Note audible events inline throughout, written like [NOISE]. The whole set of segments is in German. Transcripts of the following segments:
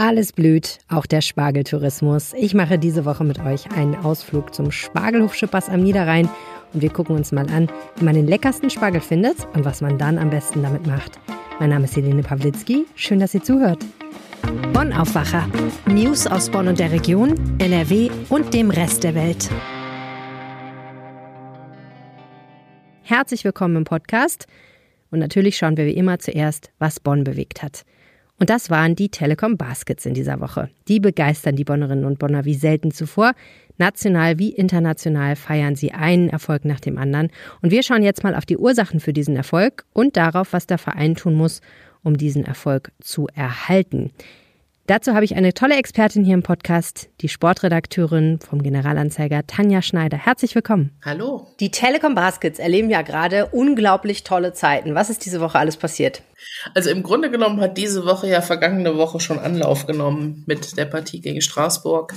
Alles blüht, auch der Spargeltourismus. Ich mache diese Woche mit euch einen Ausflug zum Spargelhof Schippers am Niederrhein und wir gucken uns mal an, wie man den leckersten Spargel findet und was man dann am besten damit macht. Mein Name ist Helene Pawlitzki. Schön, dass ihr zuhört. Bonn Aufwacher. News aus Bonn und der Region, NRW und dem Rest der Welt. Herzlich willkommen im Podcast. Und natürlich schauen wir wie immer zuerst, was Bonn bewegt hat. Und das waren die Telekom Baskets in dieser Woche. Die begeistern die Bonnerinnen und Bonner wie selten zuvor. National wie international feiern sie einen Erfolg nach dem anderen. Und wir schauen jetzt mal auf die Ursachen für diesen Erfolg und darauf, was der Verein tun muss, um diesen Erfolg zu erhalten. Dazu habe ich eine tolle Expertin hier im Podcast, die Sportredakteurin vom Generalanzeiger Tanja Schneider. Herzlich willkommen. Hallo. Die Telekom Baskets erleben ja gerade unglaublich tolle Zeiten. Was ist diese Woche alles passiert? Also im Grunde genommen hat diese Woche ja vergangene Woche schon Anlauf genommen mit der Partie gegen Straßburg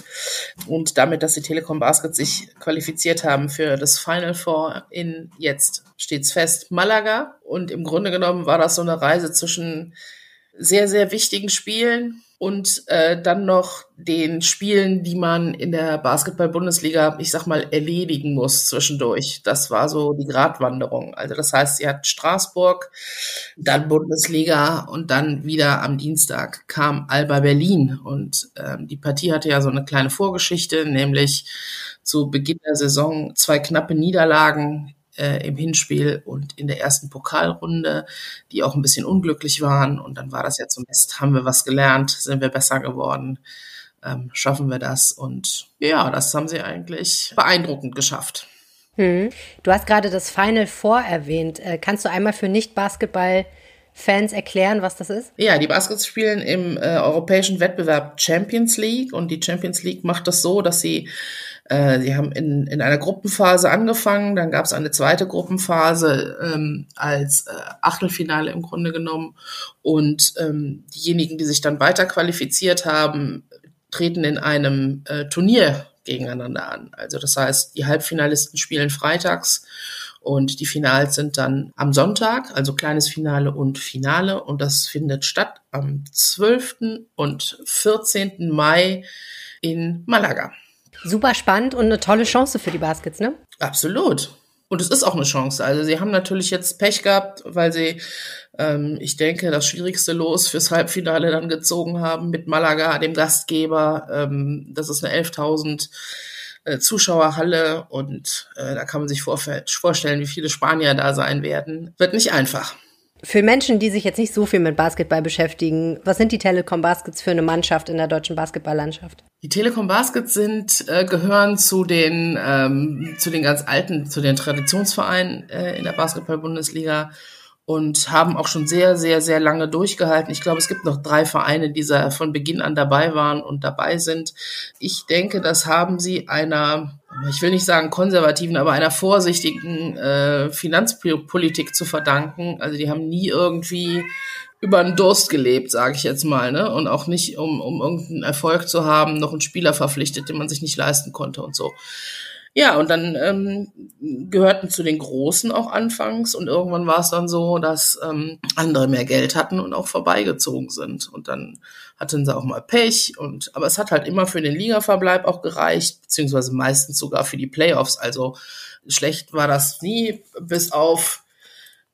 und damit, dass die Telekom Baskets sich qualifiziert haben für das Final Four in jetzt steht's fest Malaga und im Grunde genommen war das so eine Reise zwischen sehr sehr wichtigen Spielen und äh, dann noch den Spielen, die man in der Basketball-Bundesliga, ich sag mal, erledigen muss zwischendurch. Das war so die Gratwanderung. Also das heißt, sie hat Straßburg, dann Bundesliga und dann wieder am Dienstag kam Alba Berlin. Und ähm, die Partie hatte ja so eine kleine Vorgeschichte, nämlich zu Beginn der Saison zwei knappe Niederlagen äh, im Hinspiel und in der ersten Pokalrunde, die auch ein bisschen unglücklich waren. Und dann war das ja zum Mist, haben wir was gelernt, sind wir besser geworden, ähm, schaffen wir das. Und ja, das haben sie eigentlich beeindruckend geschafft. Hm. Du hast gerade das Final Four erwähnt. Äh, kannst du einmal für Nicht-Basketball Fans erklären, was das ist? Ja, die Baskets spielen im äh, europäischen Wettbewerb Champions League und die Champions League macht das so, dass sie äh, sie haben in, in einer Gruppenphase angefangen, dann gab es eine zweite Gruppenphase ähm, als äh, Achtelfinale im Grunde genommen. Und ähm, diejenigen, die sich dann weiter qualifiziert haben, treten in einem äh, Turnier gegeneinander an. Also das heißt, die Halbfinalisten spielen freitags und die Finals sind dann am Sonntag, also kleines Finale und Finale. Und das findet statt am 12. und 14. Mai in Malaga. Super spannend und eine tolle Chance für die Baskets, ne? Absolut. Und es ist auch eine Chance. Also sie haben natürlich jetzt Pech gehabt, weil sie, ähm, ich denke, das schwierigste Los fürs Halbfinale dann gezogen haben mit Malaga, dem Gastgeber. Ähm, das ist eine 11.000 äh, Zuschauerhalle und äh, da kann man sich vorstellen, wie viele Spanier da sein werden. Wird nicht einfach. Für Menschen, die sich jetzt nicht so viel mit Basketball beschäftigen, was sind die Telekom Baskets für eine Mannschaft in der deutschen Basketballlandschaft? Die Telekom Baskets sind äh, gehören zu den ähm, zu den ganz alten, zu den Traditionsvereinen äh, in der Basketball-Bundesliga und haben auch schon sehr, sehr, sehr lange durchgehalten. Ich glaube, es gibt noch drei Vereine, die von Beginn an dabei waren und dabei sind. Ich denke, das haben sie einer ich will nicht sagen konservativen, aber einer vorsichtigen äh, Finanzpolitik zu verdanken. Also die haben nie irgendwie über den Durst gelebt, sage ich jetzt mal, ne? Und auch nicht, um, um irgendeinen Erfolg zu haben, noch einen Spieler verpflichtet, den man sich nicht leisten konnte und so. Ja, und dann ähm, gehörten zu den Großen auch anfangs und irgendwann war es dann so, dass ähm, andere mehr Geld hatten und auch vorbeigezogen sind. Und dann hatten sie auch mal Pech und aber es hat halt immer für den Ligaverbleib auch gereicht, beziehungsweise meistens sogar für die Playoffs. Also schlecht war das nie, bis auf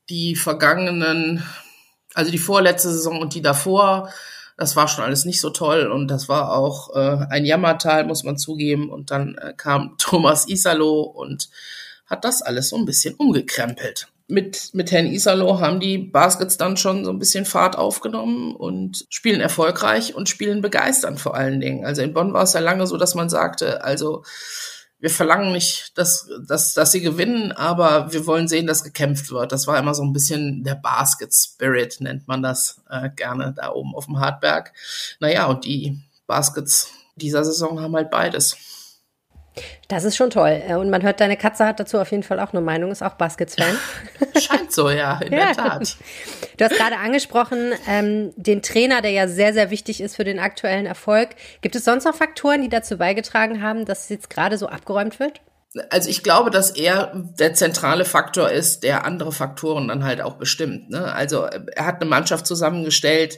die vergangenen, also die vorletzte Saison und die davor das war schon alles nicht so toll und das war auch äh, ein Jammertal, muss man zugeben. Und dann äh, kam [LAUGHS] Thomas Isalo und hat das alles so ein bisschen umgekrempelt. Mit, mit Herrn Isalo haben die Baskets dann schon so ein bisschen Fahrt aufgenommen und spielen erfolgreich und spielen begeisternd vor allen Dingen. Also in Bonn war es ja lange so, dass man sagte, also wir verlangen nicht, dass, dass, dass sie gewinnen, aber wir wollen sehen, dass gekämpft wird. Das war immer so ein bisschen der Basket Spirit, nennt man das äh, gerne da oben auf dem Hartberg. Naja, und die Baskets dieser Saison haben halt beides. Das ist schon toll. Äh, und man hört, deine Katze hat dazu auf jeden Fall auch eine Meinung, ist auch Baskets-Fan. [LAUGHS] Scheint so, ja, in [LAUGHS] ja. der Tat. Du hast gerade angesprochen, ähm, den Trainer, der ja sehr, sehr wichtig ist für den aktuellen Erfolg. Gibt es sonst noch Faktoren, die dazu beigetragen haben, dass es jetzt gerade so abgeräumt wird? Also ich glaube, dass er der zentrale Faktor ist, der andere Faktoren dann halt auch bestimmt. Ne? Also er hat eine Mannschaft zusammengestellt,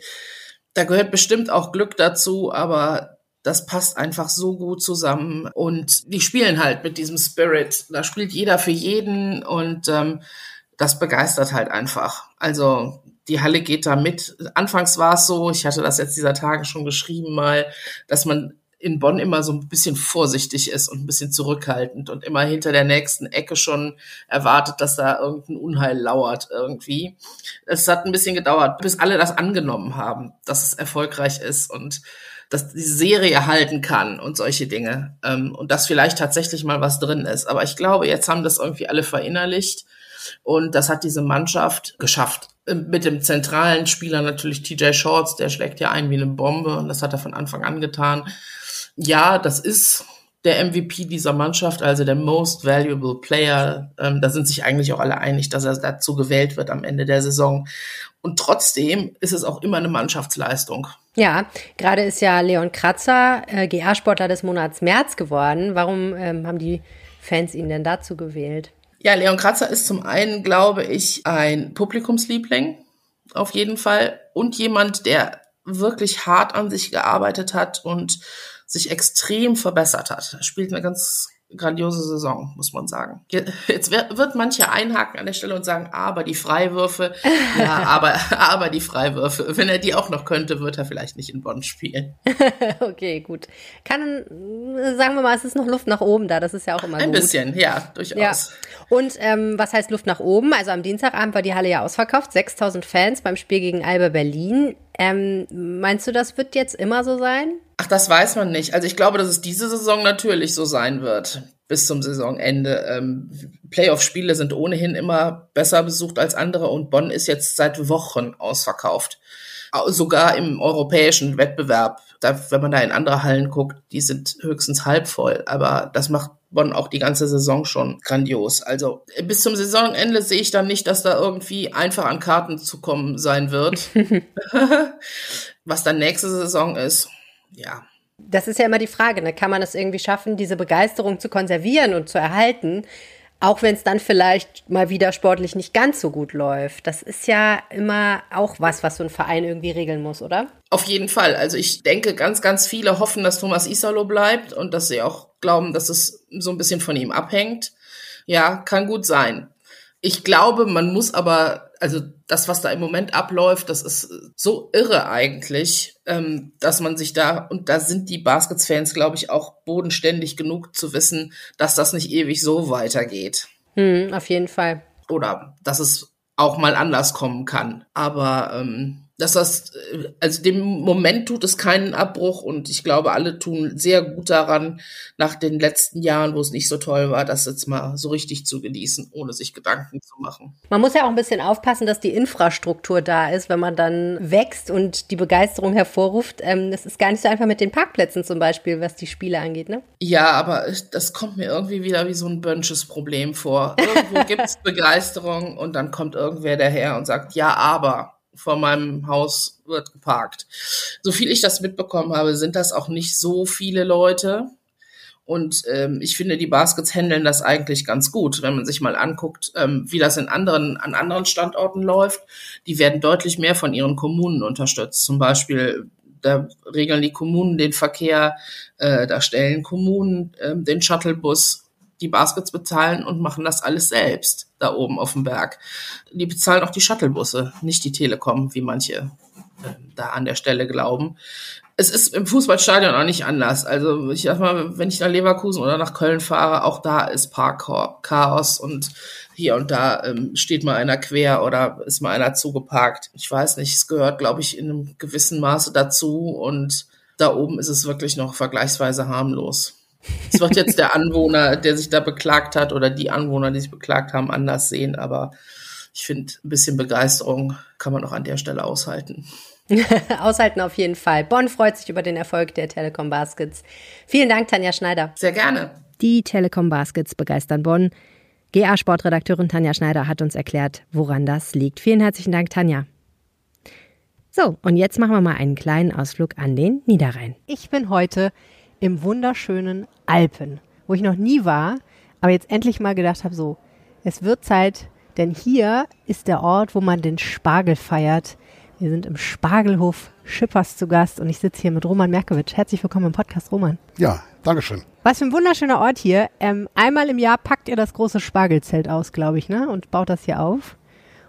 Da gehört bestimmt auch Glück dazu, aber das passt einfach so gut zusammen. Und die spielen halt mit diesem Spirit. Da spielt jeder für jeden und ähm, das begeistert halt einfach. Also die Halle geht da mit. Anfangs war es so, ich hatte das jetzt dieser Tage schon geschrieben mal, dass man in Bonn immer so ein bisschen vorsichtig ist und ein bisschen zurückhaltend und immer hinter der nächsten Ecke schon erwartet, dass da irgendein Unheil lauert irgendwie. Es hat ein bisschen gedauert, bis alle das angenommen haben, dass es erfolgreich ist und dass die Serie halten kann und solche Dinge. Ähm, und dass vielleicht tatsächlich mal was drin ist. Aber ich glaube, jetzt haben das irgendwie alle verinnerlicht. Und das hat diese Mannschaft geschafft. Ähm, mit dem zentralen Spieler natürlich TJ Shorts, der schlägt ja ein wie eine Bombe und das hat er von Anfang an getan ja, das ist der MVP dieser Mannschaft, also der Most Valuable Player. Ähm, da sind sich eigentlich auch alle einig, dass er dazu gewählt wird am Ende der Saison. Und trotzdem ist es auch immer eine Mannschaftsleistung. Ja, gerade ist ja Leon Kratzer äh, GR-Sportler des Monats März geworden. Warum ähm, haben die Fans ihn denn dazu gewählt? Ja, Leon Kratzer ist zum einen, glaube ich, ein Publikumsliebling, auf jeden Fall, und jemand, der wirklich hart an sich gearbeitet hat und sich extrem verbessert hat. Er spielt eine ganz grandiose Saison, muss man sagen. Jetzt wird mancher einhaken an der Stelle und sagen, aber die Freiwürfe, [LAUGHS] ja, aber, aber die Freiwürfe. Wenn er die auch noch könnte, wird er vielleicht nicht in Bonn spielen. [LAUGHS] okay, gut. Kann, sagen wir mal, es ist noch Luft nach oben da, das ist ja auch immer Ein gut. Ein bisschen, ja, durchaus. Ja. Und ähm, was heißt Luft nach oben? Also am Dienstagabend war die Halle ja ausverkauft, 6000 Fans beim Spiel gegen Alba Berlin. Ähm, meinst du, das wird jetzt immer so sein? Ach, das weiß man nicht. Also ich glaube, dass es diese Saison natürlich so sein wird bis zum Saisonende. Ähm, Playoff-Spiele sind ohnehin immer besser besucht als andere und Bonn ist jetzt seit Wochen ausverkauft. Sogar im europäischen Wettbewerb, da, wenn man da in andere Hallen guckt, die sind höchstens halb voll. Aber das macht Bonn auch die ganze Saison schon grandios. Also bis zum Saisonende sehe ich dann nicht, dass da irgendwie einfach an Karten zu kommen sein wird. [LAUGHS] [LAUGHS] Was dann nächste Saison ist, ja. Das ist ja immer die Frage, ne? kann man es irgendwie schaffen, diese Begeisterung zu konservieren und zu erhalten, auch wenn es dann vielleicht mal wieder sportlich nicht ganz so gut läuft. Das ist ja immer auch was, was so ein Verein irgendwie regeln muss, oder? Auf jeden Fall. Also ich denke, ganz, ganz viele hoffen, dass Thomas Isalo bleibt und dass sie auch glauben, dass es so ein bisschen von ihm abhängt. Ja, kann gut sein. Ich glaube, man muss aber, also das, was da im Moment abläuft, das ist so irre eigentlich, ähm, dass man sich da, und da sind die Baskets-Fans, glaube ich, auch bodenständig genug zu wissen, dass das nicht ewig so weitergeht. Hm, auf jeden Fall. Oder dass es auch mal anders kommen kann. Aber ähm, dass das, äh, also dem Moment tut es keinen Abbruch und ich glaube, alle tun sehr gut daran, nach den letzten Jahren, wo es nicht so toll war, das jetzt mal so richtig zu genießen, ohne sich Gedanken zu machen. Man muss ja auch ein bisschen aufpassen, dass die Infrastruktur da ist, wenn man dann wächst und die Begeisterung hervorruft. Ähm, das ist gar nicht so einfach mit den Parkplätzen zum Beispiel, was die Spiele angeht, ne? Ja, aber das kommt mir irgendwie wieder wie so ein Bönsches Problem vor. Irgendwo [LAUGHS] gibt es Begeisterung und dann kommt irgendwer daher und sagt, ja, aber vor meinem Haus wird geparkt. So viel ich das mitbekommen habe, sind das auch nicht so viele Leute. Und ähm, ich finde, die Baskets handeln das eigentlich ganz gut, wenn man sich mal anguckt, ähm, wie das in anderen, an anderen Standorten läuft. Die werden deutlich mehr von ihren Kommunen unterstützt. Zum Beispiel, da regeln die Kommunen den Verkehr, äh, da stellen Kommunen äh, den Shuttlebus die Baskets bezahlen und machen das alles selbst da oben auf dem Berg. Die bezahlen auch die Shuttlebusse, nicht die Telekom, wie manche äh, da an der Stelle glauben. Es ist im Fußballstadion auch nicht anders. Also ich sag mal, wenn ich nach Leverkusen oder nach Köln fahre, auch da ist Parkchaos und hier und da ähm, steht mal einer quer oder ist mal einer zugeparkt. Ich weiß nicht, es gehört, glaube ich, in einem gewissen Maße dazu und da oben ist es wirklich noch vergleichsweise harmlos. Es wird jetzt der Anwohner, der sich da beklagt hat, oder die Anwohner, die sich beklagt haben, anders sehen. Aber ich finde, ein bisschen Begeisterung kann man auch an der Stelle aushalten. [LAUGHS] aushalten auf jeden Fall. Bonn freut sich über den Erfolg der Telekom Baskets. Vielen Dank, Tanja Schneider. Sehr gerne. Die Telekom Baskets begeistern Bonn. GA-Sportredakteurin Tanja Schneider hat uns erklärt, woran das liegt. Vielen herzlichen Dank, Tanja. So, und jetzt machen wir mal einen kleinen Ausflug an den Niederrhein. Ich bin heute im wunderschönen Alpen, wo ich noch nie war, aber jetzt endlich mal gedacht habe, so, es wird Zeit, denn hier ist der Ort, wo man den Spargel feiert, Wir sind im Spargelhof Schippers zu Gast und ich sitze hier mit Roman Merkewitsch. Herzlich willkommen im Podcast, Roman. Ja, Dankeschön. Was für ein wunderschöner Ort hier. Ähm, einmal im Jahr packt ihr das große Spargelzelt aus, glaube ich, ne? Und baut das hier auf.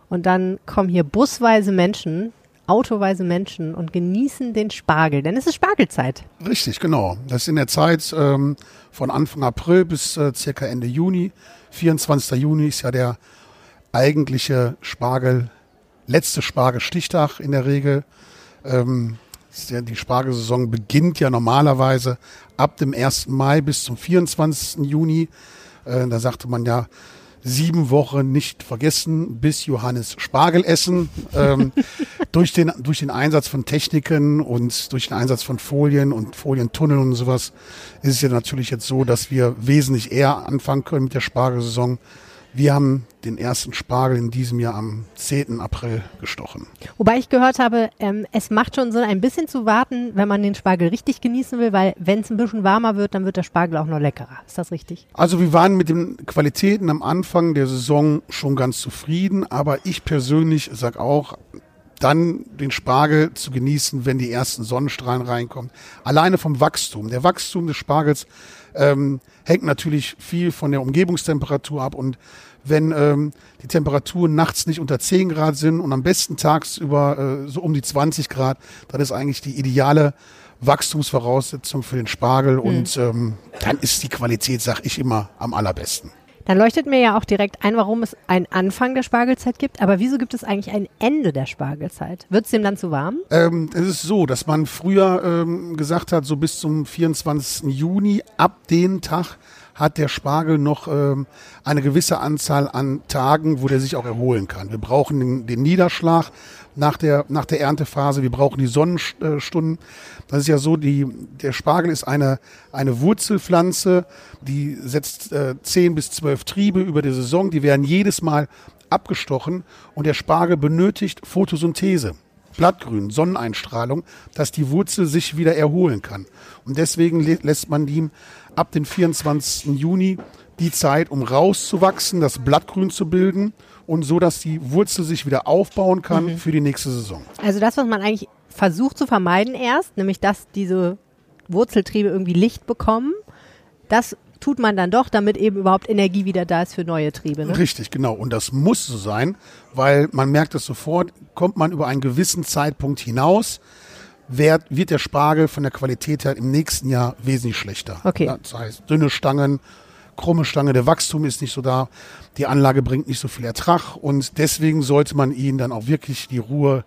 Und dann kommen hier busweise Menschen, autoweise Menschen und genießen den Spargel, denn es ist Spargelzeit. Richtig, genau. Das ist in der Zeit ähm, von Anfang April bis äh, circa Ende Juni. 24. Juni ist ja der eigentliche Spargel letzte Spargelstichtag in der Regel. Ähm, die Spargelsaison beginnt ja normalerweise ab dem 1. Mai bis zum 24. Juni. Äh, da sagte man ja, sieben Wochen nicht vergessen, bis Johannes Spargel essen. Ähm, [LAUGHS] durch, den, durch den Einsatz von Techniken und durch den Einsatz von Folien und Folientunneln und sowas ist es ja natürlich jetzt so, dass wir wesentlich eher anfangen können mit der Spargelsaison wir haben den ersten Spargel in diesem Jahr am 10. April gestochen. Wobei ich gehört habe, ähm, es macht schon Sinn, ein bisschen zu warten, wenn man den Spargel richtig genießen will, weil wenn es ein bisschen warmer wird, dann wird der Spargel auch noch leckerer. Ist das richtig? Also wir waren mit den Qualitäten am Anfang der Saison schon ganz zufrieden, aber ich persönlich sage auch, dann den Spargel zu genießen, wenn die ersten Sonnenstrahlen reinkommen. Alleine vom Wachstum. Der Wachstum des Spargels ähm, hängt natürlich viel von der Umgebungstemperatur ab und wenn ähm, die Temperaturen nachts nicht unter 10 Grad sind und am besten tagsüber äh, so um die 20 Grad, dann ist eigentlich die ideale Wachstumsvoraussetzung für den Spargel mhm. und ähm, dann ist die Qualität, sag ich immer, am allerbesten. Dann leuchtet mir ja auch direkt ein, warum es einen Anfang der Spargelzeit gibt. Aber wieso gibt es eigentlich ein Ende der Spargelzeit? Wird es dem dann zu warm? Ähm, es ist so, dass man früher ähm, gesagt hat, so bis zum 24. Juni, ab dem Tag hat der Spargel noch ähm, eine gewisse Anzahl an Tagen, wo der sich auch erholen kann. Wir brauchen den, den Niederschlag nach der, nach der Erntephase, wir brauchen die Sonnenstunden. Das ist ja so, die, der Spargel ist eine, eine Wurzelpflanze, die setzt äh, 10 bis 12 Triebe über die Saison, die werden jedes Mal abgestochen und der Spargel benötigt Photosynthese. Blattgrün, Sonneneinstrahlung, dass die Wurzel sich wieder erholen kann. Und deswegen lässt man ihm ab dem 24. Juni die Zeit, um rauszuwachsen, das Blattgrün zu bilden und so, dass die Wurzel sich wieder aufbauen kann mhm. für die nächste Saison. Also das, was man eigentlich versucht zu vermeiden erst, nämlich dass diese Wurzeltriebe irgendwie Licht bekommen, das tut man dann doch, damit eben überhaupt Energie wieder da ist für neue Triebe. Ne? Richtig, genau. Und das muss so sein, weil man merkt es sofort, kommt man über einen gewissen Zeitpunkt hinaus, wird, wird der Spargel von der Qualität her im nächsten Jahr wesentlich schlechter. Okay. Das heißt, dünne Stangen, krumme Stange, der Wachstum ist nicht so da, die Anlage bringt nicht so viel Ertrag und deswegen sollte man ihnen dann auch wirklich die Ruhe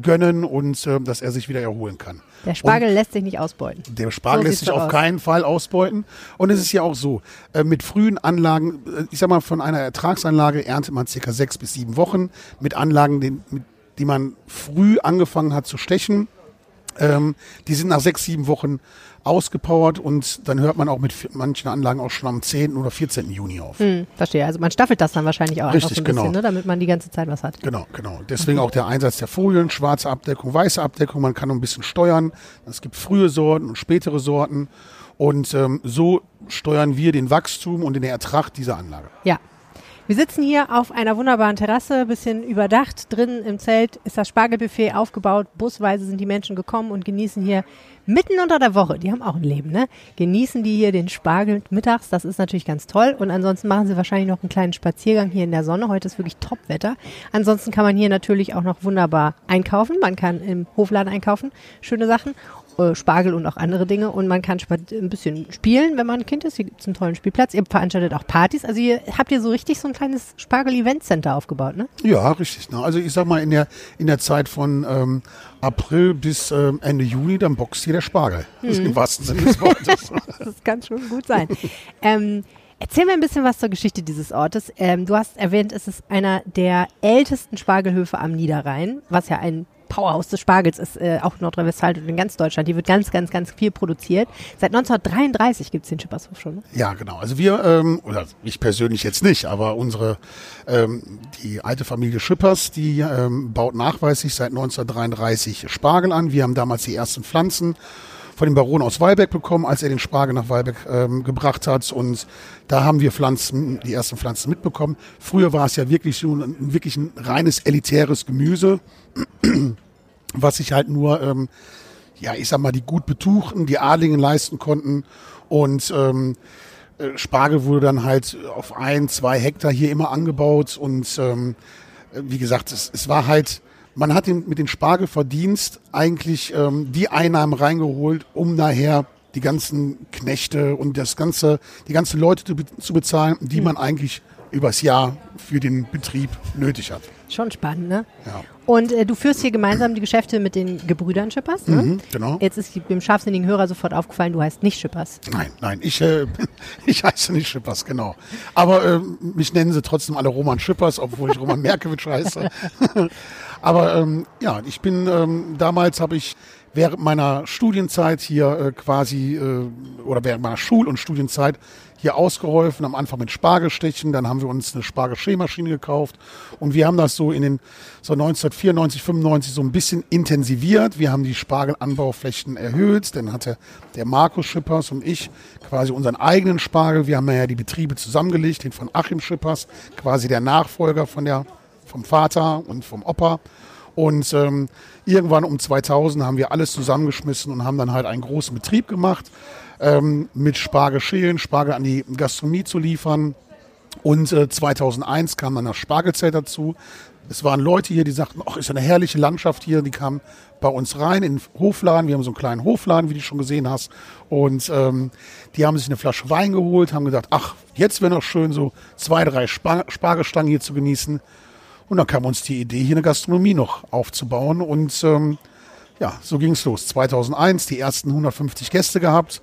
gönnen und äh, dass er sich wieder erholen kann. Der Spargel und lässt sich nicht ausbeuten. Der Spargel so lässt sich auf aus. keinen Fall ausbeuten. Und es ist ja auch so, äh, mit frühen Anlagen, äh, ich sag mal, von einer Ertragsanlage erntet man circa sechs bis sieben Wochen. Mit Anlagen, den, mit, die man früh angefangen hat zu stechen, ähm, die sind nach sechs, sieben Wochen ausgepowert und dann hört man auch mit manchen Anlagen auch schon am 10. oder 14. Juni auf. Hm, verstehe. Also man staffelt das dann wahrscheinlich auch Richtig, so ein genau. bisschen, ne, damit man die ganze Zeit was hat. Genau, genau. Deswegen okay. auch der Einsatz der Folien, schwarze Abdeckung, weiße Abdeckung. Man kann ein bisschen steuern. Es gibt frühe Sorten und spätere Sorten. Und ähm, so steuern wir den Wachstum und den Ertrag dieser Anlage. Ja, wir sitzen hier auf einer wunderbaren Terrasse, bisschen überdacht. Drin im Zelt ist das Spargelbuffet aufgebaut. Busweise sind die Menschen gekommen und genießen hier mitten unter der Woche, die haben auch ein Leben, ne? Genießen die hier den Spargel mittags, das ist natürlich ganz toll. Und ansonsten machen sie wahrscheinlich noch einen kleinen Spaziergang hier in der Sonne. Heute ist wirklich Top-Wetter. Ansonsten kann man hier natürlich auch noch wunderbar einkaufen. Man kann im Hofladen einkaufen, schöne Sachen. Äh, Spargel und auch andere Dinge. Und man kann ein bisschen spielen, wenn man ein Kind ist. Hier gibt es einen tollen Spielplatz. Ihr veranstaltet auch Partys. Also ihr habt ihr so richtig so ein kleines Spargel-Event-Center aufgebaut, ne? Ja, richtig. Ne? Also ich sag mal, in der, in der Zeit von ähm, April bis ähm, Ende Juni, dann boxt hier der Spargel. Mhm. Im wahrsten Sinne des Wortes. [LAUGHS] das kann schon gut sein. ähm, Erzähl mir ein bisschen was zur Geschichte dieses Ortes. Ähm, du hast erwähnt, es ist einer der ältesten Spargelhöfe am Niederrhein, was ja ein Powerhouse des Spargels ist äh, auch Nordrhein-Westfalen und in ganz Deutschland. Die wird ganz, ganz, ganz viel produziert. Seit 1933 gibt es den Schippershof schon. Ne? Ja, genau. Also wir, ähm, oder ich persönlich jetzt nicht, aber unsere, ähm, die alte Familie Schippers, die ähm, baut nachweislich seit 1933 Spargel an. Wir haben damals die ersten Pflanzen von dem Baron aus Weilbeck bekommen, als er den Spargel nach Weilbeck ähm, gebracht hat. Und da haben wir Pflanzen, die ersten Pflanzen mitbekommen. Früher war es ja wirklich so ein, wirklich ein reines elitäres Gemüse. [CLEARS THROAT] was sich halt nur, ähm, ja, ich sag mal, die gut betuchten, die Adligen leisten konnten. Und ähm, äh, Spargel wurde dann halt auf ein, zwei Hektar hier immer angebaut. Und ähm, wie gesagt, es, es war halt, man hat den, mit dem Spargelverdienst eigentlich ähm, die Einnahmen reingeholt, um nachher die ganzen Knechte und das ganze, die ganzen Leute zu, zu bezahlen, die mhm. man eigentlich übers Jahr für den Betrieb nötig hat. Schon spannend, ne? Ja. Und äh, du führst hier gemeinsam die Geschäfte mit den Gebrüdern Schippers, ne? Mhm, genau. Jetzt ist dem scharfsinnigen Hörer sofort aufgefallen, du heißt nicht Schippers. Nein, nein, ich, äh, [LAUGHS] ich heiße nicht Schippers, genau. Aber äh, mich nennen sie trotzdem alle Roman Schippers, obwohl ich Roman Merkewitsch heiße. [LAUGHS] Aber ähm, ja, ich bin, ähm, damals habe ich während meiner Studienzeit hier äh, quasi, äh, oder während meiner Schul- und Studienzeit hier ausgeholfen, am Anfang mit Spargelstechen, dann haben wir uns eine Spargelschälmaschine gekauft und wir haben das so in den so 1994, 95 so ein bisschen intensiviert. Wir haben die Spargelanbauflächen erhöht, dann hatte der Markus Schippers und ich quasi unseren eigenen Spargel. Wir haben ja die Betriebe zusammengelegt, den von Achim Schippers, quasi der Nachfolger von der, vom Vater und vom Opa. Und ähm, irgendwann um 2000 haben wir alles zusammengeschmissen und haben dann halt einen großen Betrieb gemacht ähm, mit Spargel schälen, Spargel an die Gastronomie zu liefern. Und äh, 2001 kam dann das Spargelzelt dazu. Es waren Leute hier, die sagten, ach, ist eine herrliche Landschaft hier. Die kamen bei uns rein in den Hofladen. Wir haben so einen kleinen Hofladen, wie du schon gesehen hast. Und ähm, die haben sich eine Flasche Wein geholt, haben gesagt, ach, jetzt wäre noch schön, so zwei, drei Spar Spargelstangen hier zu genießen. Und dann kam uns die Idee, hier eine Gastronomie noch aufzubauen. Und ähm, ja, so ging es los. 2001 die ersten 150 Gäste gehabt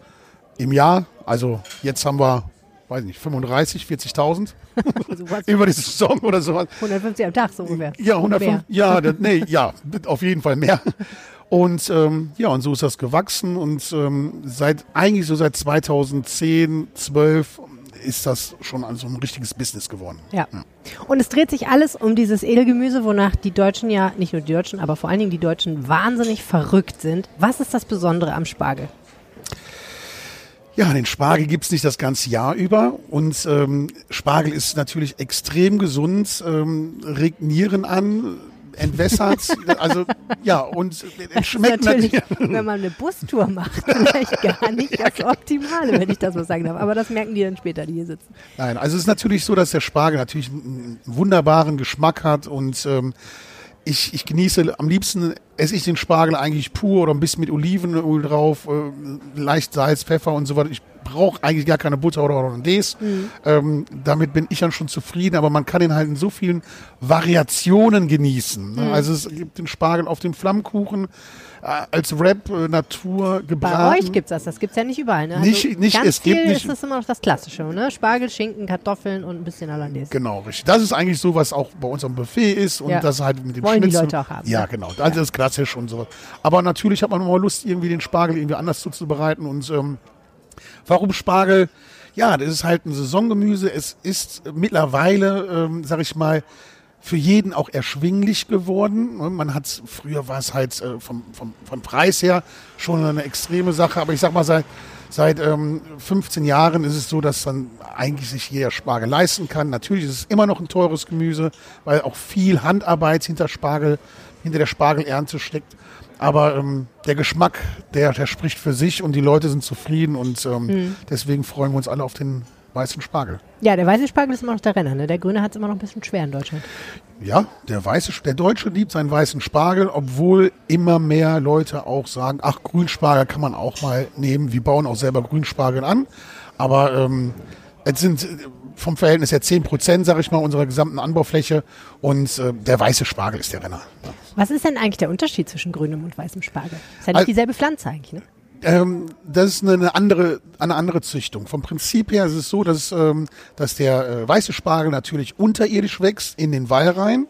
im Jahr. Also jetzt haben wir, weiß nicht, 35, 40.000 [LAUGHS] über die Saison oder sowas. 150 am Tag so ungefähr. Ja, 150, ja, [LAUGHS] nee, ja, auf jeden Fall mehr. Und ähm, ja, und so ist das gewachsen und ähm, seit eigentlich so seit 2010, 12 ist das schon so ein richtiges Business geworden. Ja. ja. Und es dreht sich alles um dieses Edelgemüse, wonach die Deutschen ja, nicht nur die Deutschen, aber vor allen Dingen die Deutschen wahnsinnig verrückt sind. Was ist das Besondere am Spargel? Ja, den Spargel gibt's nicht das ganze Jahr über. Und ähm, Spargel ist natürlich extrem gesund, ähm, regt Nieren an, entwässert. also ja, und es schmeckt natürlich, natürlich, wenn man eine Bustour macht, [LAUGHS] vielleicht gar nicht das Optimale, wenn ich das so sagen darf. Aber das merken die dann später, die hier sitzen. Nein, also es ist natürlich so, dass der Spargel natürlich einen wunderbaren Geschmack hat und ähm, ich, ich genieße am liebsten esse ich den Spargel eigentlich pur oder ein bisschen mit Olivenöl drauf, äh, leicht Salz, Pfeffer und so weiter. Ich brauche eigentlich gar keine Butter oder Hollandaise. Mhm. Ähm, damit bin ich dann schon zufrieden, aber man kann ihn halt in so vielen Variationen genießen. Ne? Mhm. Also es gibt den Spargel auf dem Flammkuchen, als Rap äh, Natur gebraten. Bei euch gibt's das, das gibt's ja nicht überall. Ne? Also nicht, nicht, ganz es gibt viel nicht. ist das immer noch das Klassische, ne? Spargel, Schinken, Kartoffeln und ein bisschen Hollandaise. Genau, richtig. Das ist eigentlich so, was auch bei uns am Buffet ist und ja. das halt mit dem Wollen Schnitzel. die Leute auch haben. Ja, genau. Das ja. ist klassisch und so. Aber natürlich hat man immer Lust, irgendwie den Spargel irgendwie anders zuzubereiten und ähm, warum Spargel? Ja, das ist halt ein Saisongemüse. Es ist mittlerweile, ähm, sag ich mal, für jeden auch erschwinglich geworden. Man hat früher war es halt äh, vom, vom, vom Preis her schon eine extreme Sache, aber ich sag mal seit seit ähm, 15 Jahren ist es so, dass dann eigentlich sich jeder Spargel leisten kann. Natürlich ist es immer noch ein teures Gemüse, weil auch viel Handarbeit hinter Spargel, hinter der Spargelernte steckt. Aber ähm, der Geschmack, der, der spricht für sich und die Leute sind zufrieden und ähm, mhm. deswegen freuen wir uns alle auf den weißen Spargel. Ja, der weiße Spargel ist immer noch der Renner. Ne? Der grüne hat es immer noch ein bisschen schwer in Deutschland. Ja, der weiße, der Deutsche liebt seinen weißen Spargel, obwohl immer mehr Leute auch sagen, ach, Grünspargel kann man auch mal nehmen. Wir bauen auch selber Grünspargel an. Aber ähm, es sind vom Verhältnis her 10 Prozent, sage ich mal, unserer gesamten Anbaufläche. Und äh, der weiße Spargel ist der Renner. Was ist denn eigentlich der Unterschied zwischen grünem und weißem Spargel? Ist ja nicht dieselbe Pflanze eigentlich, ne? Ähm, das ist eine andere, eine andere Züchtung. Vom Prinzip her ist es so, dass, ähm, dass der äh, weiße Spargel natürlich unterirdisch wächst in den Wall rein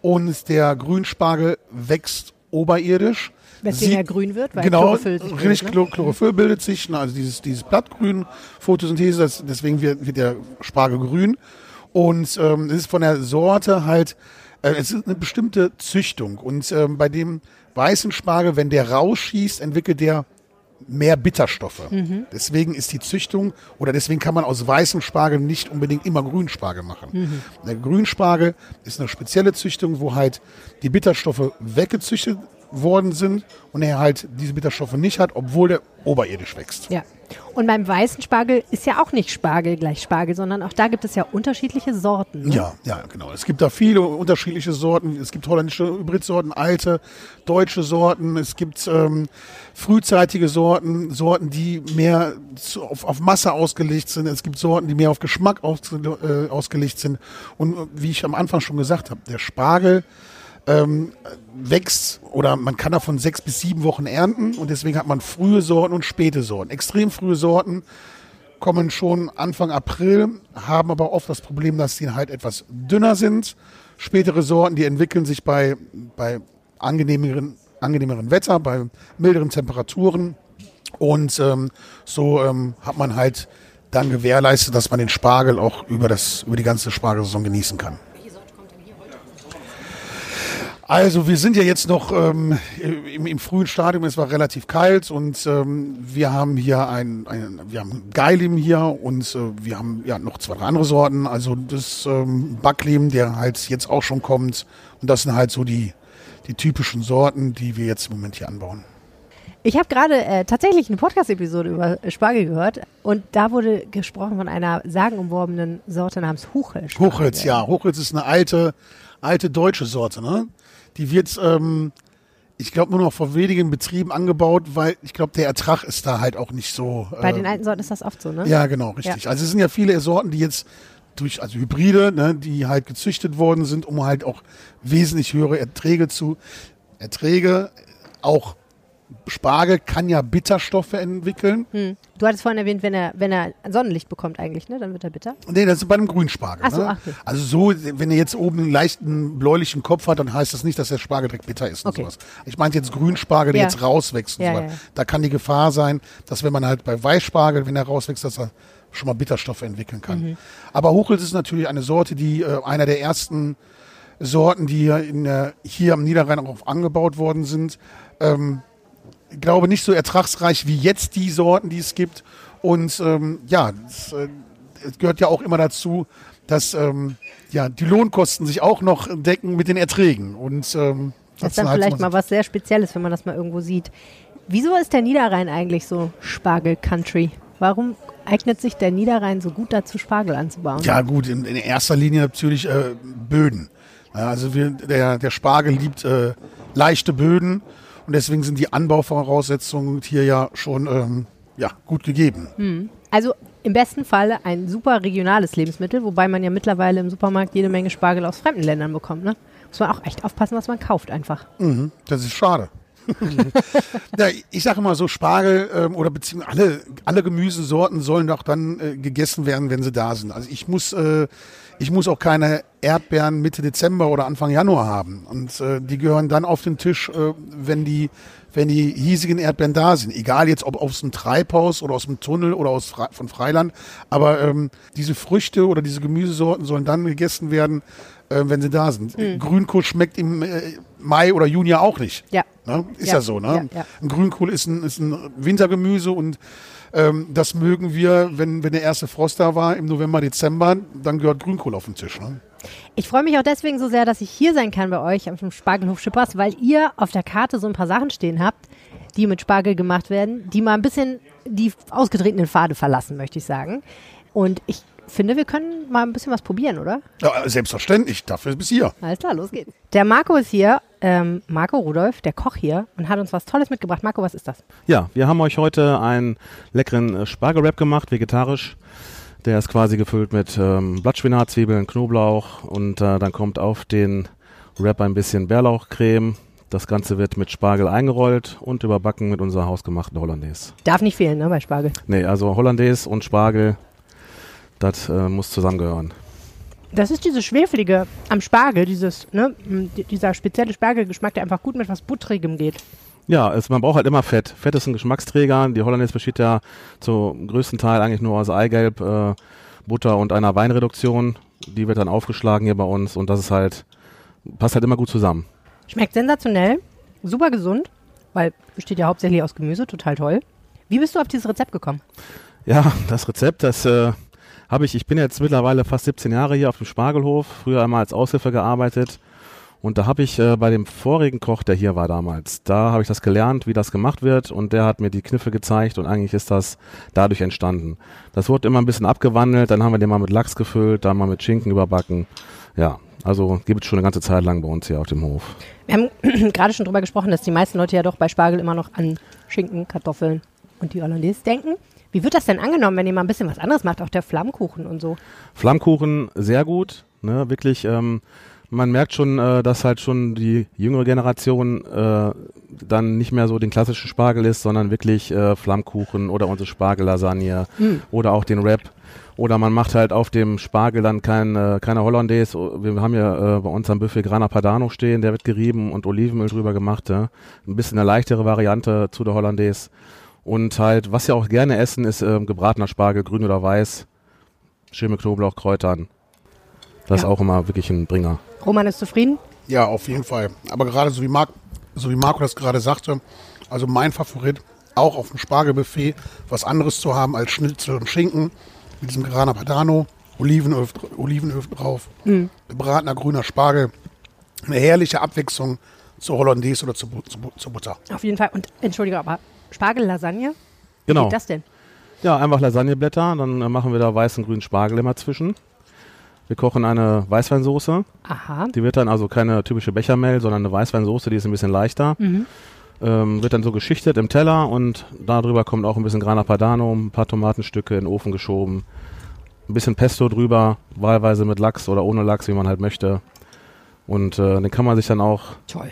und der Grünspargel wächst oberirdisch. Weswegen er grün wird, weil genau, Chlorophyll sich bildet, richtig, ne? Chlorophyll bildet sich, ne, also dieses, dieses Blattgrün, Photosynthese, das, deswegen wird, wird der Spargel grün. Und ähm, es ist von der Sorte halt, äh, es ist eine bestimmte Züchtung. Und ähm, bei dem weißen Spargel, wenn der rausschießt, entwickelt der mehr Bitterstoffe. Mhm. Deswegen ist die Züchtung oder deswegen kann man aus weißem Spargel nicht unbedingt immer Grünspargel machen. Mhm. Der Grünspargel ist eine spezielle Züchtung, wo halt die Bitterstoffe weggezüchtet worden sind und er halt diese Bitterstoffe nicht hat, obwohl der oberirdisch wächst. Ja. Und beim weißen Spargel ist ja auch nicht Spargel gleich Spargel, sondern auch da gibt es ja unterschiedliche Sorten. Ne? Ja, ja, genau. Es gibt da viele unterschiedliche Sorten. Es gibt holländische Hybridsorten, alte deutsche Sorten. Es gibt ähm, frühzeitige Sorten, Sorten, die mehr zu, auf, auf Masse ausgelegt sind. Es gibt Sorten, die mehr auf Geschmack aus, äh, ausgelegt sind. Und äh, wie ich am Anfang schon gesagt habe, der Spargel ähm, wächst oder man kann davon sechs bis sieben Wochen ernten und deswegen hat man frühe Sorten und späte Sorten. Extrem frühe Sorten kommen schon Anfang April, haben aber oft das Problem, dass sie halt etwas dünner sind. Spätere Sorten, die entwickeln sich bei, bei angenehmeren, angenehmeren Wetter, bei milderen Temperaturen und ähm, so ähm, hat man halt dann gewährleistet, dass man den Spargel auch über, das, über die ganze Spargelsaison genießen kann. Also wir sind ja jetzt noch ähm, im, im, frühen Stadium, es war relativ kalt und ähm, wir haben hier ein, ein wir haben Geilim hier und äh, wir haben ja noch zwei andere Sorten, also das ähm, Backlim, der halt jetzt auch schon kommt und das sind halt so die, die typischen Sorten, die wir jetzt im Moment hier anbauen. Ich habe gerade äh, tatsächlich eine Podcast-Episode über Spargel gehört und da wurde gesprochen von einer sagenumworbenen Sorte namens Hochholz. Hochholz, ja. Hochholz ist eine alte, alte deutsche Sorte, ne? Die wird, ähm, ich glaube, nur noch vor wenigen Betrieben angebaut, weil ich glaube, der Ertrag ist da halt auch nicht so. Bei äh, den alten Sorten ist das oft so, ne? Ja, genau, richtig. Ja. Also es sind ja viele Sorten, die jetzt durch, also Hybride, ne, die halt gezüchtet worden sind, um halt auch wesentlich höhere Erträge zu, Erträge auch Spargel kann ja Bitterstoffe entwickeln. Hm. Du hattest vorhin erwähnt, wenn er, wenn er Sonnenlicht bekommt eigentlich, ne? dann wird er bitter. Nee, das ist bei einem Grünspargel. Ach so, ne? ach, Also so, wenn er jetzt oben einen leichten bläulichen Kopf hat, dann heißt das nicht, dass der Spargel direkt bitter ist okay. sowas. Ich meinte jetzt Grünspargel, der ja. jetzt rauswächst und ja, so ja, Da kann die Gefahr sein, dass wenn man halt bei Weißspargel, wenn er rauswächst, dass er schon mal Bitterstoffe entwickeln kann. Mhm. Aber Hochholz ist natürlich eine Sorte, die äh, einer der ersten Sorten, die hier, in, äh, hier am Niederrhein auch angebaut worden sind. Ähm, glaube, nicht so ertragsreich wie jetzt die Sorten, die es gibt. Und ähm, ja, es, äh, es gehört ja auch immer dazu, dass ähm, ja, die Lohnkosten sich auch noch decken mit den Erträgen. Und, ähm, das ist dann halt vielleicht mal was sehr Spezielles, wenn man das mal irgendwo sieht. Wieso ist der Niederrhein eigentlich so Spargel-Country? Warum eignet sich der Niederrhein so gut dazu, Spargel anzubauen? Ja gut, in, in erster Linie natürlich äh, Böden. Also wir, der, der Spargel liebt äh, leichte Böden und deswegen sind die Anbauvoraussetzungen hier ja schon ähm, ja, gut gegeben. Hm. Also im besten Fall ein super regionales Lebensmittel, wobei man ja mittlerweile im Supermarkt jede Menge Spargel aus fremden Ländern bekommt. Ne? Muss man auch echt aufpassen, was man kauft einfach. Mhm, das ist schade. [LAUGHS] ja, ich sage immer so, Spargel ähm, oder beziehungsweise alle, alle Gemüsesorten sollen doch dann äh, gegessen werden, wenn sie da sind. Also ich muss äh, ich muss auch keine Erdbeeren Mitte Dezember oder Anfang Januar haben. Und äh, die gehören dann auf den Tisch, äh, wenn die wenn die hiesigen Erdbeeren da sind. Egal jetzt ob aus dem Treibhaus oder aus dem Tunnel oder aus von Freiland. Aber ähm, diese Früchte oder diese Gemüsesorten sollen dann gegessen werden, äh, wenn sie da sind. Mhm. Grünkohl schmeckt im äh, Mai oder Juni auch nicht. Ja. Ne? Ist ja, ja so, ne? Ja, ja. Ein Grünkohl ist ein, ist ein Wintergemüse und ähm, das mögen wir, wenn, wenn der erste Frost da war im November, Dezember, dann gehört Grünkohl auf den Tisch. Ne? Ich freue mich auch deswegen so sehr, dass ich hier sein kann bei euch am Spargelhof Schippers, weil ihr auf der Karte so ein paar Sachen stehen habt, die mit Spargel gemacht werden, die mal ein bisschen die ausgetretenen Pfade verlassen, möchte ich sagen. Und ich finde, wir können mal ein bisschen was probieren, oder? Ja, selbstverständlich. Dafür bis hier. Alles klar, los geht's. Der Marco ist hier, ähm, Marco Rudolf, der Koch hier, und hat uns was Tolles mitgebracht. Marco, was ist das? Ja, wir haben euch heute einen leckeren äh, Spargelwrap gemacht, vegetarisch. Der ist quasi gefüllt mit ähm, Blattspinat, Zwiebeln, Knoblauch und äh, dann kommt auf den Wrap ein bisschen Bärlauchcreme. Das Ganze wird mit Spargel eingerollt und überbacken mit unserer hausgemachten Hollandaise. Darf nicht fehlen, ne, bei Spargel? Nee, also Hollandaise und Spargel das äh, muss zusammengehören. Das ist diese schwefelige am Spargel, dieses, ne, dieser spezielle Spargelgeschmack, der einfach gut mit was Buttrigem geht. Ja, es, man braucht halt immer Fett. Fett ist ein Geschmacksträger. Die Hollandaise besteht ja zum größten Teil eigentlich nur aus Eigelb, äh, Butter und einer Weinreduktion. Die wird dann aufgeschlagen hier bei uns und das ist halt, passt halt immer gut zusammen. Schmeckt sensationell, super gesund, weil besteht ja hauptsächlich aus Gemüse, total toll. Wie bist du auf dieses Rezept gekommen? Ja, das Rezept, das äh, habe ich, ich bin jetzt mittlerweile fast 17 Jahre hier auf dem Spargelhof, früher einmal als Aushilfe gearbeitet Und da habe ich äh, bei dem vorigen Koch, der hier war damals, da habe ich das gelernt, wie das gemacht wird und der hat mir die Kniffe gezeigt und eigentlich ist das dadurch entstanden. Das wurde immer ein bisschen abgewandelt, dann haben wir den mal mit Lachs gefüllt, dann mal mit Schinken überbacken. Ja, also gibt es schon eine ganze Zeit lang bei uns hier auf dem Hof. Wir haben [CLEARS THROAT] gerade schon drüber gesprochen, dass die meisten Leute ja doch bei Spargel immer noch an Schinken, Kartoffeln und die Hollandaise denken. Wie wird das denn angenommen, wenn ihr mal ein bisschen was anderes macht, auch der Flammkuchen und so? Flammkuchen sehr gut, ne, wirklich. Ähm, man merkt schon, äh, dass halt schon die jüngere Generation äh, dann nicht mehr so den klassischen Spargel ist, sondern wirklich äh, Flammkuchen oder unsere Spargellasagne mhm. oder auch den Wrap. Oder man macht halt auf dem Spargel dann kein, äh, keine Hollandaise. Wir haben ja äh, bei uns am Buffet Grana Padano stehen, der wird gerieben und Olivenöl drüber gemacht. Ja? Ein bisschen eine leichtere Variante zu der Hollandaise. Und halt, was wir auch gerne essen, ist äh, gebratener Spargel, grün oder weiß. Schön mit Knoblauch, Kräutern. Das ja. ist auch immer wirklich ein Bringer. Roman ist zufrieden? Ja, auf jeden Fall. Aber gerade so wie, Marc, so wie Marco das gerade sagte, also mein Favorit, auch auf dem Spargelbuffet, was anderes zu haben als Schnitzel und Schinken, mit diesem Grana Padano, Olivenöl, Olivenöl drauf, mhm. gebratener grüner Spargel, eine herrliche Abwechslung zur Hollandaise oder zur, zur, zur Butter. Auf jeden Fall. Und Entschuldigung, aber Spargellasagne? Genau. Wie geht das denn? Ja, einfach Lasagneblätter, dann äh, machen wir da weißen grünen Spargel immer zwischen. Wir kochen eine Weißweinsoße. Aha. Die wird dann also keine typische Bechermehl, sondern eine Weißweinsoße, die ist ein bisschen leichter. Mhm. Ähm, wird dann so geschichtet im Teller und darüber kommt auch ein bisschen Grana Padano, ein paar Tomatenstücke in den Ofen geschoben. Ein bisschen Pesto drüber, wahlweise mit Lachs oder ohne Lachs, wie man halt möchte. Und äh, den kann man sich dann auch Toll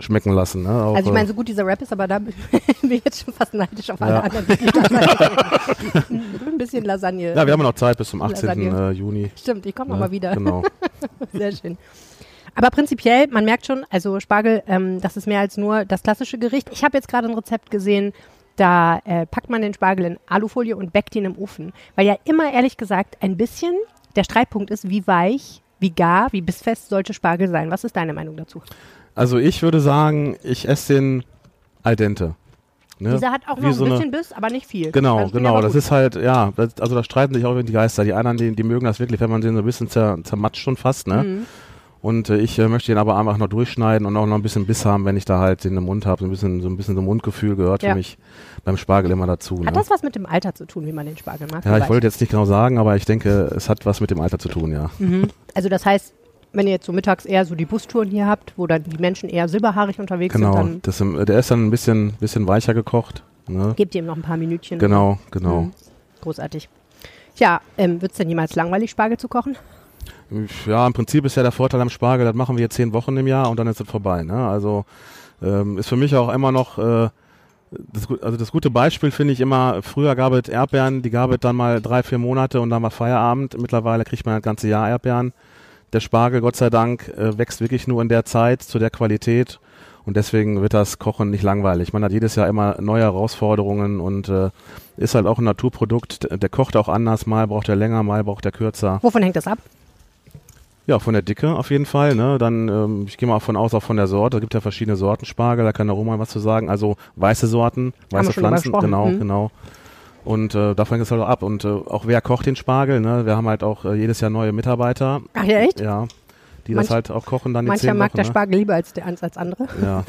schmecken lassen. Ne? Auch, also ich meine, so gut dieser Rap ist, aber da [LAUGHS] bin ich jetzt schon fast neidisch auf alle ja. anderen. [LAUGHS] [LAUGHS] ein bisschen Lasagne. Ja, wir haben noch Zeit bis zum 18. Äh, Juni. Stimmt, ich komme ja, nochmal wieder. Genau. Sehr schön. Aber prinzipiell, man merkt schon, also Spargel, ähm, das ist mehr als nur das klassische Gericht. Ich habe jetzt gerade ein Rezept gesehen, da äh, packt man den Spargel in Alufolie und backt ihn im Ofen. Weil ja immer, ehrlich gesagt, ein bisschen der Streitpunkt ist, wie weich, wie gar, wie bissfest sollte Spargel sein. Was ist deine Meinung dazu? Also ich würde sagen, ich esse den al dente. Ne? Dieser hat auch Wie noch so ein bisschen Biss, aber nicht viel. Genau, das genau. Das ist halt, ja, das, also da streiten sich auch die Geister. Die anderen, die, die mögen das wirklich, wenn man den so ein bisschen zer, zermatscht schon fast, ne? Mhm. Und äh, ich äh, möchte den aber einfach noch durchschneiden und auch noch ein bisschen Biss haben, wenn ich da halt den im Mund habe. So ein bisschen, so ein bisschen so Mundgefühl gehört ja. für mich beim Spargel immer dazu. Hat ne? das was mit dem Alter zu tun, wie man den Spargel mag? Ja, ich wollte jetzt nicht genau sagen, aber ich denke, es hat was mit dem Alter zu tun, ja. Mhm. Also das heißt, wenn ihr jetzt so mittags eher so die Bustouren hier habt, wo dann die Menschen eher silberhaarig unterwegs genau, sind. Genau, der ist dann ein bisschen, bisschen weicher gekocht. Ne? Gebt ihm noch ein paar Minütchen. Genau, genau. Mhm. Großartig. Ja, ähm, wird es denn jemals langweilig, Spargel zu kochen? Ja, im Prinzip ist ja der Vorteil am Spargel, das machen wir jetzt zehn Wochen im Jahr und dann ist es vorbei. Ne? Also ähm, ist für mich auch immer noch äh, das, also das gute Beispiel finde ich immer, früher gab es Erdbeeren, die gab es dann mal drei, vier Monate und dann war Feierabend. Mittlerweile kriegt man das ganze Jahr Erdbeeren der Spargel, Gott sei Dank, äh, wächst wirklich nur in der Zeit, zu der Qualität. Und deswegen wird das Kochen nicht langweilig. Man hat jedes Jahr immer neue Herausforderungen und äh, ist halt auch ein Naturprodukt. Der, der kocht auch anders. Mal braucht er länger, mal braucht er kürzer. Wovon hängt das ab? Ja, von der Dicke auf jeden Fall. Ne? Dann, ähm, ich gehe mal von aus, auch von der Sorte. Es gibt ja verschiedene Sorten Spargel, da kann der Roman was zu sagen. Also weiße Sorten, weiße Pflanzen, genau, mhm. genau. Und äh, davon hängt es halt auch ab. Und äh, auch wer kocht den Spargel, ne? Wir haben halt auch äh, jedes Jahr neue Mitarbeiter. Ach ja, echt? Ja. Die Manch, das halt auch kochen dann die Mancher mag Wochen, der ne? Spargel lieber als, der, als andere. Ja.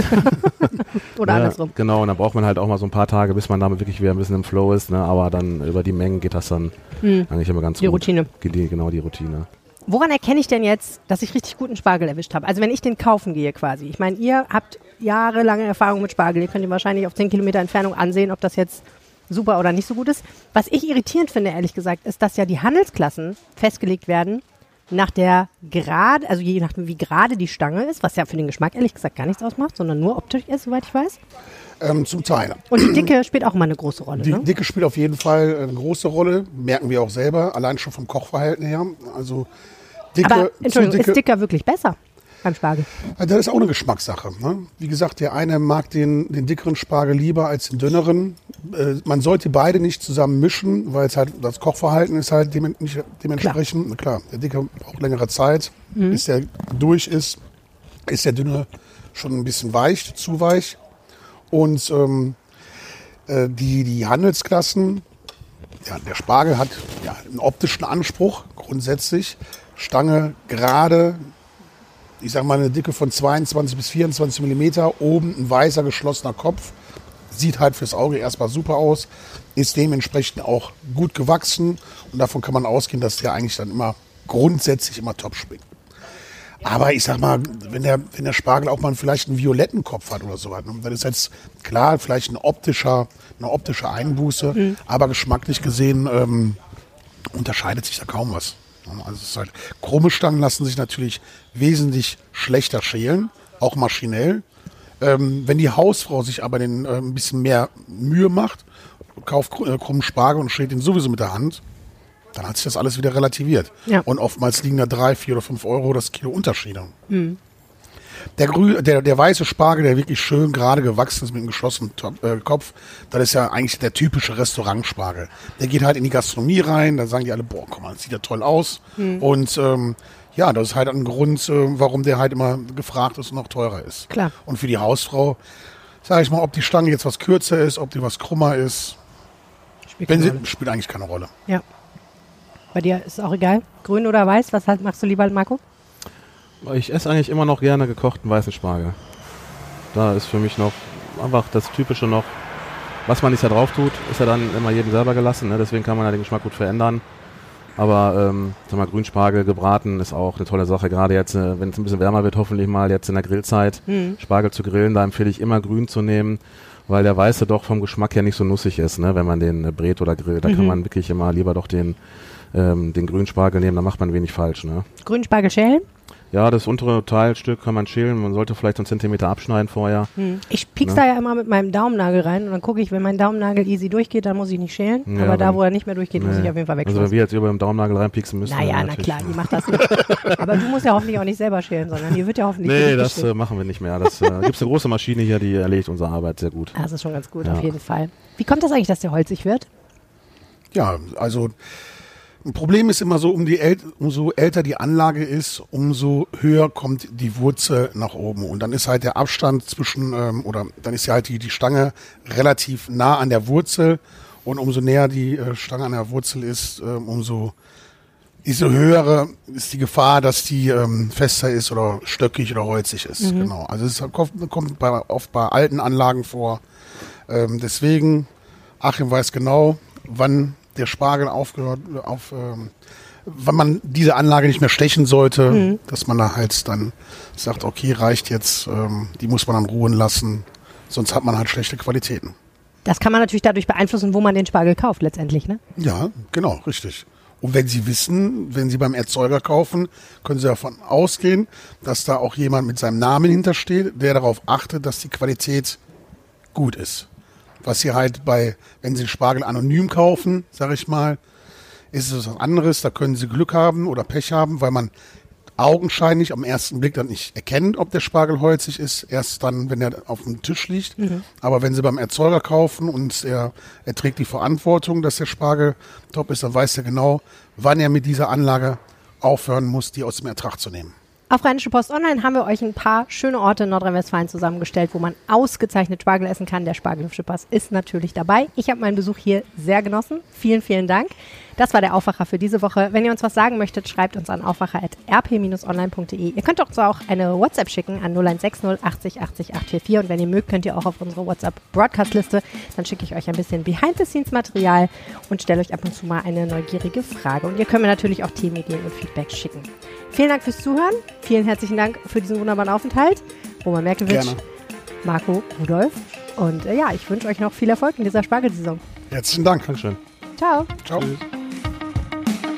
[LAUGHS] Oder ja, andersrum. Genau, und dann braucht man halt auch mal so ein paar Tage, bis man damit wirklich wieder ein bisschen im Flow ist. Ne? Aber dann über die Mengen geht das dann hm. eigentlich immer ganz die gut. Die Routine. Die, genau, die Routine. Woran erkenne ich denn jetzt, dass ich richtig guten Spargel erwischt habe? Also wenn ich den kaufen gehe quasi. Ich meine, ihr habt jahrelange Erfahrung mit Spargel. Ihr könnt ihn wahrscheinlich auf 10 Kilometer Entfernung ansehen, ob das jetzt super oder nicht so gut ist. Was ich irritierend finde, ehrlich gesagt, ist, dass ja die Handelsklassen festgelegt werden nach der gerade, also je nachdem, wie gerade die Stange ist, was ja für den Geschmack ehrlich gesagt gar nichts ausmacht, sondern nur optisch ist, soweit ich weiß. Ähm, zum Teil. Und die Dicke spielt auch immer eine große Rolle. Die ne? Dicke spielt auf jeden Fall eine große Rolle, merken wir auch selber, allein schon vom Kochverhalten her. Also Dicke, Aber Entschuldigung, dicke, ist Dicker wirklich besser? Beim Spargel? Das ist auch eine Geschmackssache. Ne? Wie gesagt, der eine mag den, den dickeren Spargel lieber als den dünneren. Äh, man sollte beide nicht zusammen mischen, weil es halt das Kochverhalten ist halt dem, nicht, dementsprechend. Klar. klar. der dicke braucht längere Zeit, mhm. bis der durch ist. Ist der dünne schon ein bisschen weich, zu weich. Und ähm, äh, die, die Handelsklassen, ja, der Spargel hat ja, einen optischen Anspruch grundsätzlich. Stange gerade, ich sag mal, eine Dicke von 22 bis 24 Millimeter, oben ein weißer geschlossener Kopf. Sieht halt fürs Auge erstmal super aus, ist dementsprechend auch gut gewachsen und davon kann man ausgehen, dass der eigentlich dann immer grundsätzlich immer top schmeckt. Aber ich sag mal, wenn der, wenn der Spargel auch mal vielleicht einen violetten Kopf hat oder so, ne, dann ist jetzt klar vielleicht ein optischer, eine optische Einbuße, mhm. aber geschmacklich gesehen ähm, unterscheidet sich da kaum was. Also es ist halt, krumme Stangen lassen sich natürlich wesentlich schlechter schälen, auch maschinell. Ähm, wenn die Hausfrau sich aber den, äh, ein bisschen mehr Mühe macht, kauft äh, krummen Spargel und schält ihn sowieso mit der Hand, dann hat sich das alles wieder relativiert. Ja. Und oftmals liegen da drei, vier oder fünf Euro das Kilo Unterschiede. Mhm. Der, grü der, der weiße Spargel, der wirklich schön gerade gewachsen ist mit einem geschlossenen äh, Kopf, das ist ja eigentlich der typische Restaurantspargel. Der geht halt in die Gastronomie rein, da sagen die alle, boah, guck mal, das sieht ja toll aus. Mhm. Und ähm, ja, das ist halt ein Grund, äh, warum der halt immer gefragt ist und noch teurer ist. Klar. Und für die Hausfrau, sage ich mal, ob die Stange jetzt was kürzer ist, ob die was krummer ist, spielt, sie, spielt eigentlich keine Rolle. Ja. Bei dir ist auch egal, grün oder weiß, was halt machst du lieber, Marco? Ich esse eigentlich immer noch gerne gekochten weißen Spargel. Da ist für mich noch einfach das Typische noch. Was man nicht da drauf tut, ist ja dann immer jedem selber gelassen. Ne? Deswegen kann man ja den Geschmack gut verändern. Aber ähm, sag mal, Grünspargel gebraten ist auch eine tolle Sache. Gerade jetzt, äh, wenn es ein bisschen wärmer wird, hoffentlich mal jetzt in der Grillzeit, mhm. Spargel zu grillen, da empfehle ich immer grün zu nehmen, weil der weiße doch vom Geschmack her nicht so nussig ist, ne? wenn man den äh, brät oder grillt. Da mhm. kann man wirklich immer lieber doch den, ähm, den Grünspargel nehmen, da macht man wenig falsch. Ne? Grünspargel schälen? Ja, das untere Teilstück kann man schälen. Man sollte vielleicht einen Zentimeter abschneiden vorher. Hm. Ich piek's ne? da ja immer mit meinem Daumennagel rein und dann gucke ich, wenn mein Daumennagel easy durchgeht, dann muss ich nicht schälen. Ja, Aber da, wo er nicht mehr durchgeht, nee. muss ich auf jeden Fall wegschneiden. Also wenn wir jetzt über den Daumennagel reinpieksen müssen. Naja, na klar, die macht das nicht. [LAUGHS] Aber du musst ja hoffentlich auch nicht selber schälen, sondern hier wird ja hoffentlich Nee, das äh, machen wir nicht mehr. Das äh, [LAUGHS] gibt's eine große Maschine hier, die erledigt unsere Arbeit sehr gut. Das ist schon ganz gut, ja. auf jeden Fall. Wie kommt das eigentlich, dass der holzig wird? Ja, also ein Problem ist immer so, um die äl umso älter die Anlage ist, umso höher kommt die Wurzel nach oben. Und dann ist halt der Abstand zwischen, ähm, oder dann ist ja halt die, die Stange relativ nah an der Wurzel. Und umso näher die äh, Stange an der Wurzel ist, ähm, umso umso höhere ist die Gefahr, dass die ähm, fester ist oder stöckig oder holzig ist. Mhm. Genau. Also es kommt, kommt bei, oft bei alten Anlagen vor. Ähm, deswegen, Achim weiß genau, wann der Spargel aufgehört, auf, ähm, wenn man diese Anlage nicht mehr stechen sollte, mhm. dass man da halt dann sagt, okay, reicht jetzt, ähm, die muss man dann ruhen lassen, sonst hat man halt schlechte Qualitäten. Das kann man natürlich dadurch beeinflussen, wo man den Spargel kauft letztendlich, ne? Ja, genau, richtig. Und wenn Sie wissen, wenn Sie beim Erzeuger kaufen, können Sie davon ausgehen, dass da auch jemand mit seinem Namen hintersteht, der darauf achtet, dass die Qualität gut ist. Was sie halt bei, wenn sie Spargel anonym kaufen, sag ich mal, ist es was anderes. Da können sie Glück haben oder Pech haben, weil man augenscheinlich am ersten Blick dann nicht erkennt, ob der Spargel holzig ist, erst dann, wenn er auf dem Tisch liegt. Mhm. Aber wenn sie beim Erzeuger kaufen und er, er trägt die Verantwortung, dass der Spargel top ist, dann weiß er genau, wann er mit dieser Anlage aufhören muss, die aus dem Ertrag zu nehmen. Auf Rheinische Post Online haben wir euch ein paar schöne Orte in Nordrhein-Westfalen zusammengestellt, wo man ausgezeichnet Spargel essen kann. Der Spargelhübschepass ist natürlich dabei. Ich habe meinen Besuch hier sehr genossen. Vielen, vielen Dank. Das war der Aufwacher für diese Woche. Wenn ihr uns was sagen möchtet, schreibt uns an aufwacher.rp-online.de. Ihr könnt uns auch eine WhatsApp schicken an 0160 80 80 844 und wenn ihr mögt, könnt ihr auch auf unsere WhatsApp-Broadcast-Liste. Dann schicke ich euch ein bisschen Behind-the-Scenes-Material und stelle euch ab und zu mal eine neugierige Frage. Und ihr könnt mir natürlich auch Themenideen und Feedback schicken. Vielen Dank fürs Zuhören. Vielen herzlichen Dank für diesen wunderbaren Aufenthalt. Roman Merkewitsch, Gerne. Marco Rudolf. Und äh, ja, ich wünsche euch noch viel Erfolg in dieser Spargelsaison. Herzlichen Dank. Dankeschön. Ciao. Ciao.